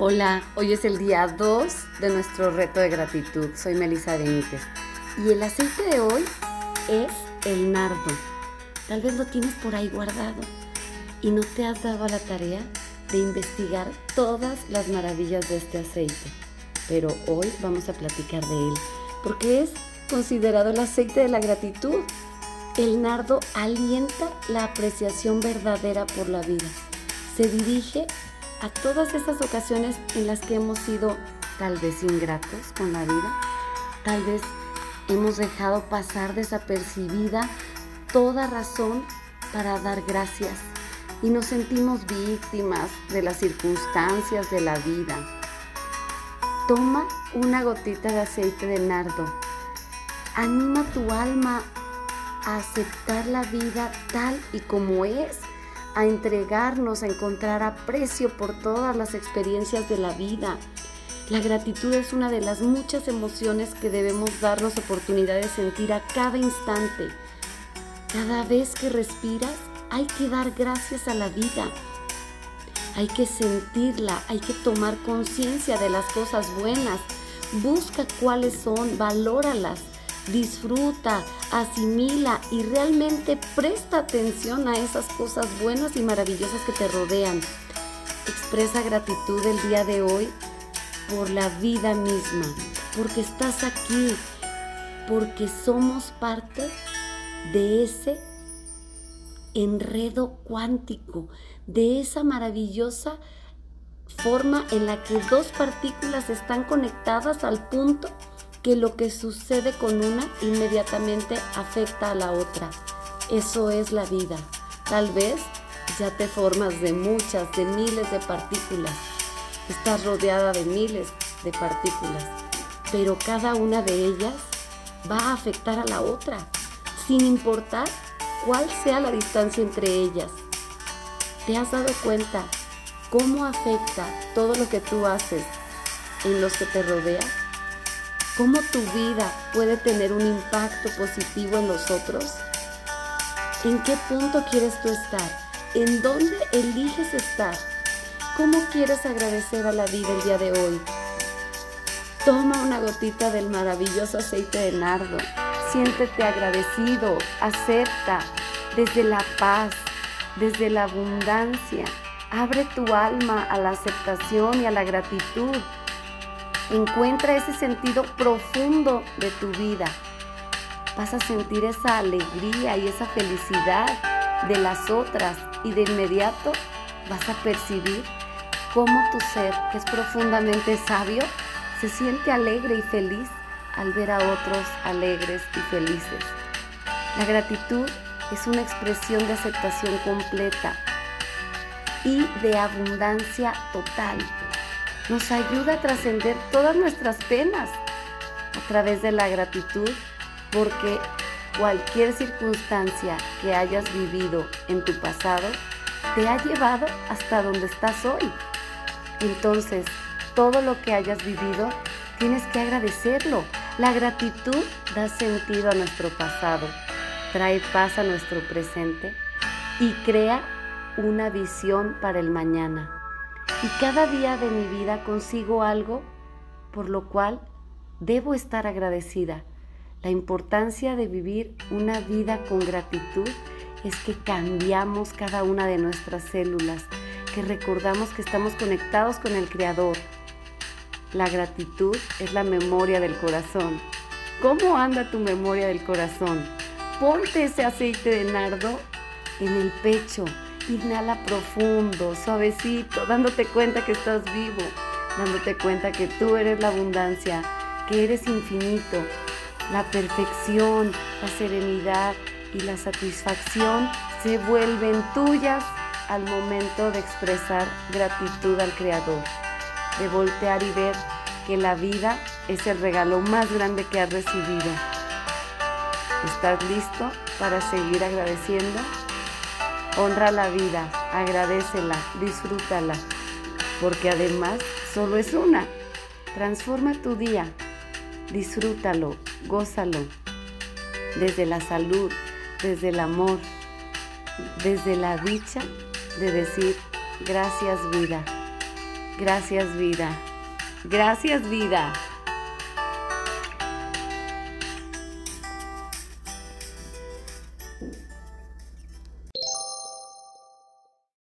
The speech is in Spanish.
Hola, hoy es el día 2 de nuestro reto de gratitud. Soy Melissa Benítez y el aceite de hoy es el nardo. Tal vez lo tienes por ahí guardado y no te has dado la tarea de investigar todas las maravillas de este aceite. Pero hoy vamos a platicar de él porque es considerado el aceite de la gratitud. El nardo alienta la apreciación verdadera por la vida. Se dirige a todas esas ocasiones en las que hemos sido tal vez ingratos con la vida, tal vez hemos dejado pasar desapercibida toda razón para dar gracias y nos sentimos víctimas de las circunstancias de la vida. Toma una gotita de aceite de nardo. Anima tu alma a aceptar la vida tal y como es a entregarnos, a encontrar aprecio por todas las experiencias de la vida. La gratitud es una de las muchas emociones que debemos darnos oportunidad de sentir a cada instante. Cada vez que respiras, hay que dar gracias a la vida. Hay que sentirla, hay que tomar conciencia de las cosas buenas. Busca cuáles son, valóralas disfruta, asimila y realmente presta atención a esas cosas buenas y maravillosas que te rodean. Expresa gratitud el día de hoy por la vida misma, porque estás aquí, porque somos parte de ese enredo cuántico, de esa maravillosa forma en la que dos partículas están conectadas al punto que lo que sucede con una inmediatamente afecta a la otra. Eso es la vida. Tal vez ya te formas de muchas, de miles de partículas. Estás rodeada de miles de partículas, pero cada una de ellas va a afectar a la otra, sin importar cuál sea la distancia entre ellas. ¿Te has dado cuenta cómo afecta todo lo que tú haces en los que te rodean? Cómo tu vida puede tener un impacto positivo en los otros? ¿En qué punto quieres tú estar? ¿En dónde eliges estar? ¿Cómo quieres agradecer a la vida el día de hoy? Toma una gotita del maravilloso aceite de nardo. Siéntete agradecido, acepta desde la paz, desde la abundancia. Abre tu alma a la aceptación y a la gratitud Encuentra ese sentido profundo de tu vida. Vas a sentir esa alegría y esa felicidad de las otras y de inmediato vas a percibir cómo tu ser, que es profundamente sabio, se siente alegre y feliz al ver a otros alegres y felices. La gratitud es una expresión de aceptación completa y de abundancia total nos ayuda a trascender todas nuestras penas a través de la gratitud, porque cualquier circunstancia que hayas vivido en tu pasado te ha llevado hasta donde estás hoy. Entonces, todo lo que hayas vivido, tienes que agradecerlo. La gratitud da sentido a nuestro pasado, trae paz a nuestro presente y crea una visión para el mañana. Y cada día de mi vida consigo algo por lo cual debo estar agradecida. La importancia de vivir una vida con gratitud es que cambiamos cada una de nuestras células, que recordamos que estamos conectados con el Creador. La gratitud es la memoria del corazón. ¿Cómo anda tu memoria del corazón? Ponte ese aceite de nardo en el pecho Inhala profundo, suavecito, dándote cuenta que estás vivo, dándote cuenta que tú eres la abundancia, que eres infinito. La perfección, la serenidad y la satisfacción se vuelven tuyas al momento de expresar gratitud al Creador, de voltear y ver que la vida es el regalo más grande que has recibido. ¿Estás listo para seguir agradeciendo? Honra la vida, agradecela, disfrútala, porque además solo es una. Transforma tu día, disfrútalo, gózalo, desde la salud, desde el amor, desde la dicha de decir gracias vida. Gracias vida. Gracias vida.